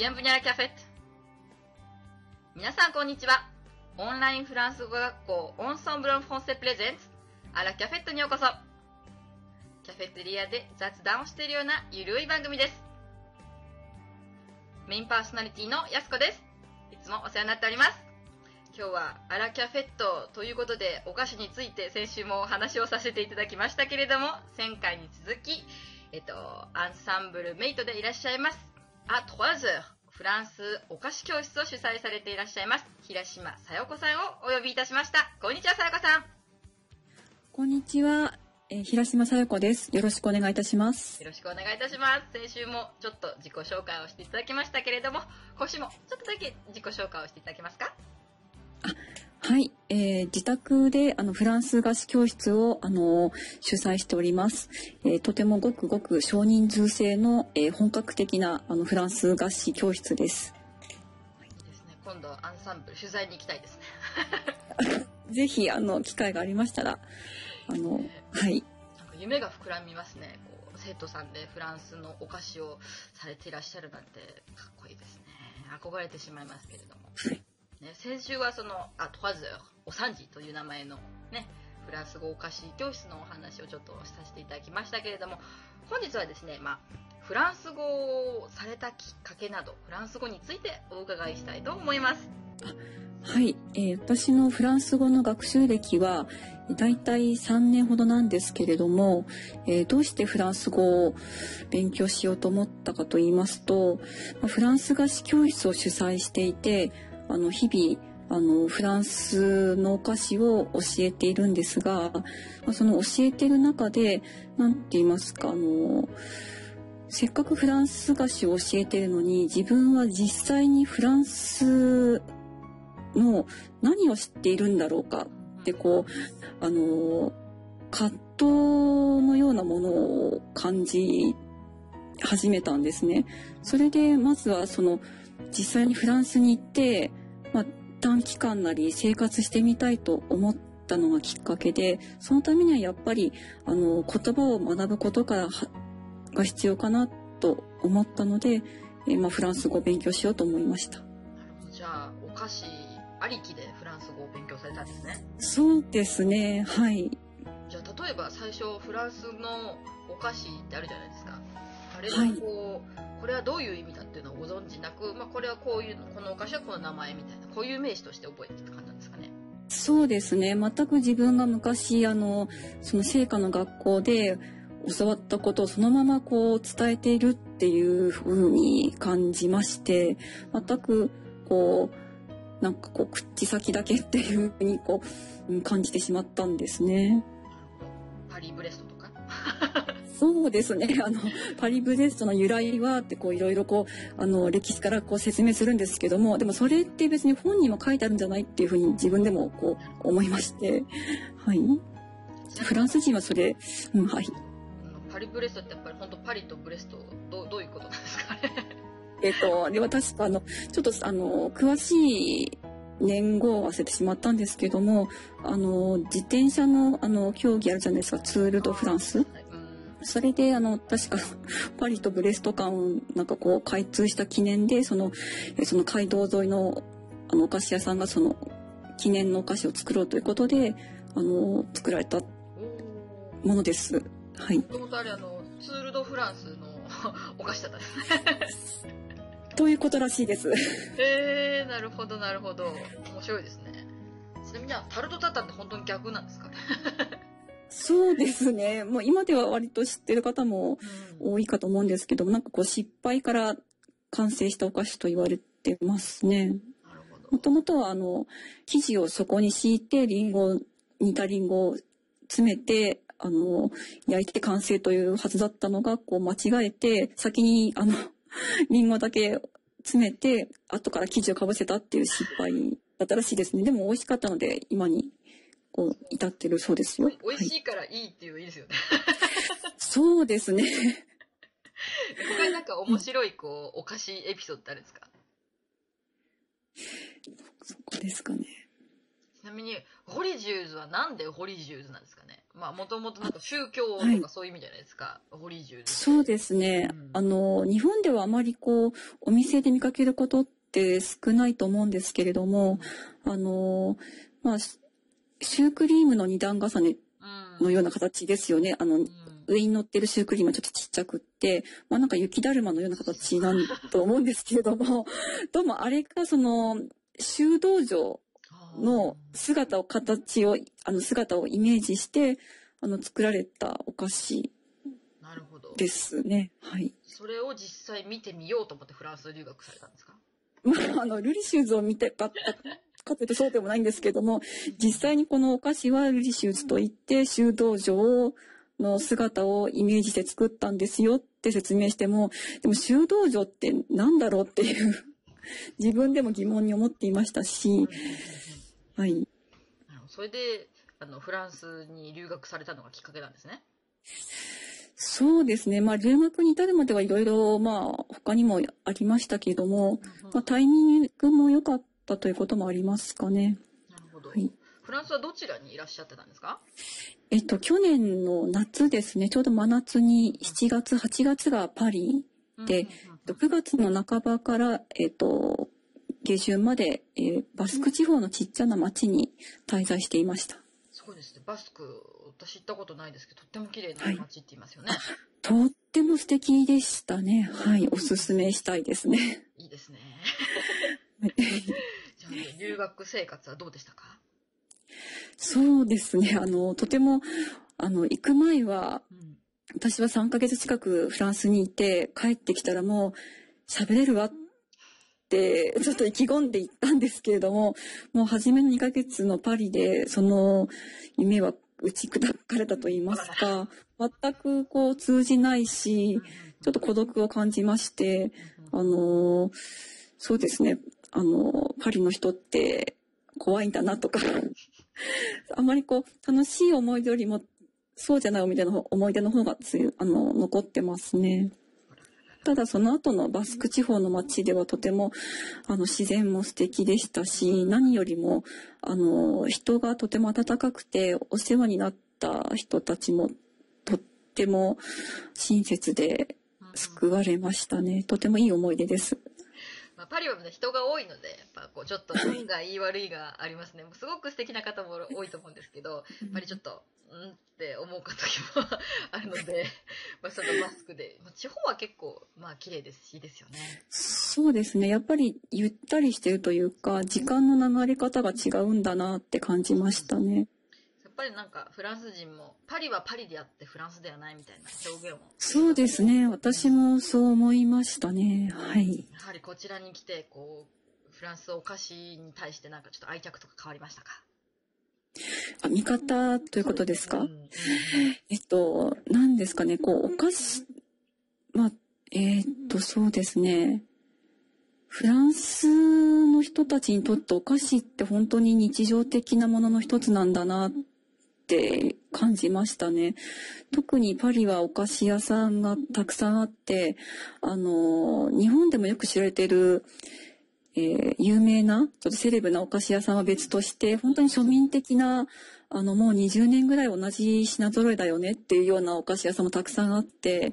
Bienvenue à la cafette! 皆さんこんにちは。オンラインフランス語学校オンソンブロンフォンセプレゼンツアラキャフェットにようこそ。キャフェテリアで雑談をしているようなゆるい番組です。メインパーソナリティのやすこです。いつもお世話になっております。今日はアラキャフェットということでお菓子について先週もお話をさせていただきましたけれども、前回に続き、えっと、アンサンブルメイトでいらっしゃいます。あ、トワズフランスお菓子教室を主催されていらっしゃいます、平島さよこさんをお呼びいたしました。こんにちは、さよこさん。こんにちは。えー、平島さよこです。よろしくお願いいたします。よろしくお願いいたします。先週もちょっと自己紹介をしていただきましたけれども、今週もちょっとだけ自己紹介をしていただけますか？あ、はい、えー、自宅であのフランス菓子教室をあの主催しております。えー、とてもごくごく少人数制の、えー、本格的なあのフランス菓子教室です。はい、いいですね。今度アンサンブル取材に行きたいですね。ぜひあの機会がありましたらあの、はい。なんか夢が膨らみますね。こう生徒さんでフランスのお菓子をされていらっしゃるなんてかっこいいですね。憧れてしまいますけれども。はいね、先週はその、あ、トワズおサンジという名前のね、フランス語お菓子教室のお話をちょっとさせていただきましたけれども、本日はですね、まあ、フランス語をされたきっかけなど、フランス語についてお伺いしたいと思います。はい、えー、私のフランス語の学習歴は、だいたい3年ほどなんですけれども、えー、どうしてフランス語を勉強しようと思ったかと言いますと、フランス菓子教室を主催していて、あの日々あのフランスのお菓子を教えているんですがまあその教えてる中で何て言いますかあのせっかくフランス菓子を教えてるのに自分は実際にフランスの何を知っているんだろうかってこうあの葛藤のようなものを感じ始めたんですね。それでまずはその実際にフランスに行って、短期間なり生活してみたいと思ったのがきっかけでそのためにはやっぱりあの言葉を学ぶことからが必要かなと思ったので、えー、まあ、フランス語を勉強しようと思いました。なるほどじゃあお菓子ありきでフランス語を勉強されたんですね。そうですねはいじゃあ例えば最初フランスのお菓子ってあるじゃないですか。あれをこう、はいこれはどういう意味だっていうのをご存知なく、まあ、これはこういうこのお菓子はこの名前みたいなこういう名詞として覚えてた感じなんですかね？そうですね全く自分が昔あのその聖火の学校で教わったことをそのままこう伝えているっていう風に感じまして全くこうなんかこう口先だけっていう風にこう感じてしまったんですね。パリブレストそうですね。あの、パリブレストの由来はってこういろいろこう、あの、歴史からこう説明するんですけども、でもそれって別に本にも書いてあるんじゃないっていうふうに自分でもこう思いまして、はい。フランス人はそれ、うん、はい。パリブレストってやっぱり本当パリとブレスト、どどういうことなんですかね？えっと、で、私、あの、ちょっと、あの、詳しい年号を忘れてしまったんですけども、あの、自転車の、あの、競技あるじゃないですか、ツール・ド・フランス。それで、あの、確か、パリとブレスト間をなんかこう開通した記念で、その、その街道沿いの、あの、お菓子屋さんがその、記念のお菓子を作ろうということで、あの、作られたものです。はい。もともとあれ、あの、ツール・ド・フランスの お菓子だったんですね。ということらしいです。へえー、なるほど、なるほど。面白いですね。ちなみに、タルトタタンって本当に逆なんですかね？そうですね。もう今では割と知ってる方も多いかと思うんですけども、なんかこう失敗から完成したお菓子と言われてますね。もともとはあの、生地を底に敷いて、リンゴ、煮たリンゴを詰めて、あの、焼いて完成というはずだったのが、こう間違えて、先にあの、リンゴだけ詰めて、後から生地をかぶせたっていう失敗だったらしいですね。でも美味しかったので、今にこう至ってるそうですよ。美味しいからいいっていうのいいですよね。そうですね。他になんか面白いこう、お菓子エピソードってあるんですか？そこですかね。ちなみに、ホリジューズはなんでホリジューズなんですかね？まあもともとなんか宗教とはいかそういう意味じゃないですか、ホリジューズそうですねうん。あの、日本ではあまりこう、お店で見かけることって少ないと思うんですけれども、あの、まあ、シシュークリームの二段重ねうんのような形ですよね。あの、うん上に乗ってるシュークリームはちょっとちっちゃくって、まあなんか雪だるまのような形なんと思うんですけれども、どうもあれがその、修道場の姿を、形を、あの姿をイメージして、あの作られたお菓子なるほどですね。はい。それを実際見てみようと思ってフランス留学されたんですか？まあ、あの、ルリシューズを見てかったかというとそうでもないんですけども、実際にこのお菓子はルリシューズといって、修道場の姿をイメージして作ったんですよって説明しても、でも修道場ってなんだろうっていう、自分でも疑問に思っていましたし、はい。それであのフランスに留学されたのがきっかけなんですね？そうですね。まあ、留学に至るまではいろいろ、まあ、他にもありましたけれども、まあ、タイミングも良かったということもありますかね。なるほど、はい。フランスはどちらにいらっしゃってたんですか？えっと、去年の夏ですね、ちょうど真夏に7月、8月がパリ、でうんうんうん9月の半ばから、えっと、下旬まで、えーバスク地方のちっちゃな町に滞在していました。すごいですね。バスク私行ったことないですけどとっても綺麗なはい。街って言いますよね、とっても素敵でしたね。はい、おすすめしたいですね。い、いですね 留学生活はどうでしたか、そうですね、あの、とても、あの、行く前は、うん。私は3ヶ月近くフランスにいて、帰ってきたらもう喋れるわって、ちょっと意気込んで行ったんですけれども、もう初めの2ヶ月のパリで、その夢は打ち砕かれたと言いますか、全くこう通じないし、ちょっと孤独を感じまして、あの、そうですね、あの、パリの人って怖いんだなとか、あまりこう、楽しい思い出よりも、そうじゃない思い出の思い出の方がつあの残ってますね。ただその後のバスク地方の街ではとてもあの自然も素敵でしたし何よりもあの人がとても温かくてお世話になった人たちもとっても親切で救われましたね。とてもいい思い出です。まあ、パリは、ね、人が多いのでやっぱこうちょっと運がいい悪いがありますねすごく素敵な方も多いと思うんですけどやっぱりちょっとうんって思う時もあるので、まあ、そのマスクで、まあ、地方は結構まあ綺麗ですしいいですよねそうですね。やっぱりゆったりしてるというか、時間の流れ方が違うんだなって感じましたね。やっぱりなんかフランス人もパリはパリであってフランスではないみたいな表現をそうですね。私もそう思いましたね。はい。やはりこちらに来てこうフランスお菓子に対してなんかちょっと愛着とか変わりましたか？あ、見方ということですか？うんうんえっと、何ですかね。こう、お菓子、まあ、えーっと、そうですね。フランスの人たちにとってお菓子って本当に日常的なものの一つなんだなっって感じましたね。特にパリはお菓子屋さんがたくさんあって、あの、日本でもよく知られてる、えー有名な、ちょっとセレブなお菓子屋さんは別として、本当に庶民的な、あの、もう20年ぐらい同じ品揃えだよねっていうようなお菓子屋さんもたくさんあって、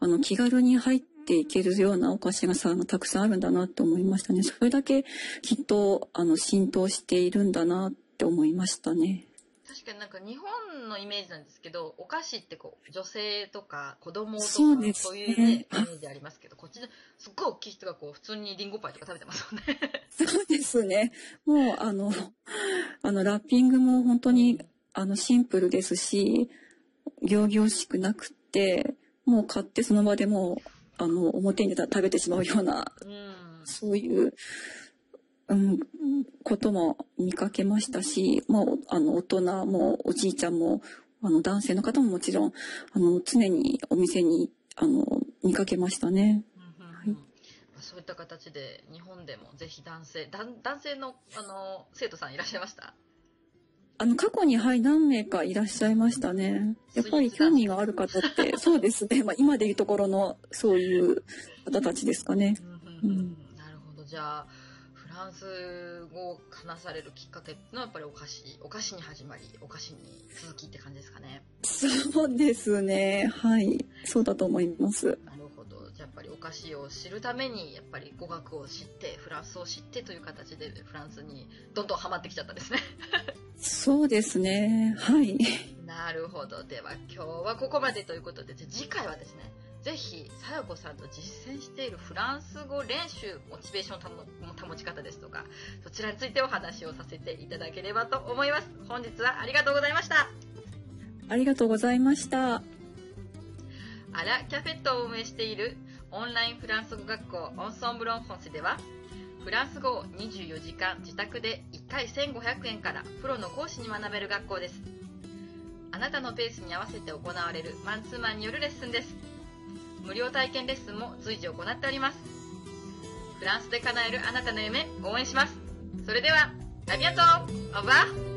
あの、気軽に入っていけるようなお菓子屋さんがたくさんあるんだなって思いましたね。それだけきっと、あの、浸透しているんだなって思いましたね。確かになんか日本のイメージなんですけどお菓子ってこう女性とか子供とかそうういうねイメージありますけどこっちですっごい大きい人がこう普通にリンゴパイとか食べてますもんね。そうですね。もう、あの、あの、ラッピングも本当に、あの、シンプルですし、行々しくなくって、もう買ってその場でもう、あの、表に出たら食べてしまうような、うんそういう、うん、ことも見かけましたし、もう、あの、大人もおじいちゃんも、あの、男性の方ももちろん、あの、常にお店に、あの、見かけましたね。そういった形で日本でもぜひ男性だん男性のあの生徒さんいらっしゃいました？あの、過去に、はい、何名かいらっしゃいましたね。やっぱり興味がある方って、そうですね。まあ、今でいうところの、そういう方たちですかね。うんうんうんなるほどじゃあフラランス語を話されるきっかけのやっぱりお菓子、お菓子に始まり、お菓子に続きって感じですかね。そうですね。はい。そうだと思います。なるほど。じゃあやっぱりお菓子を知るために、やっぱり語学を知って、フランスを知ってという形でフランスにどんどんハマってきちゃったんですね。そうですね。はい。なるほど。では今日はここまでということで、じゃ次回はですね、ぜひ、さやこさんと実践しているフランス語練習、モチベーションの保ち方ですとか、そちらについてお話をさせていただければと思います。本日はありがとうございました。ありがとうございました。アラ・キャフェットを運営しているオンラインフランス語学校オンソンブロンフォンセでは、フランス語を24時間自宅で1回1500円からプロの講師に学べる学校です。あなたのペースに合わせて行われるマンツーマンによるレッスンです。無料体験レッスンも随時行っております。フランスで叶えるあなたの夢、応援します。それでは、アビアトーオーバー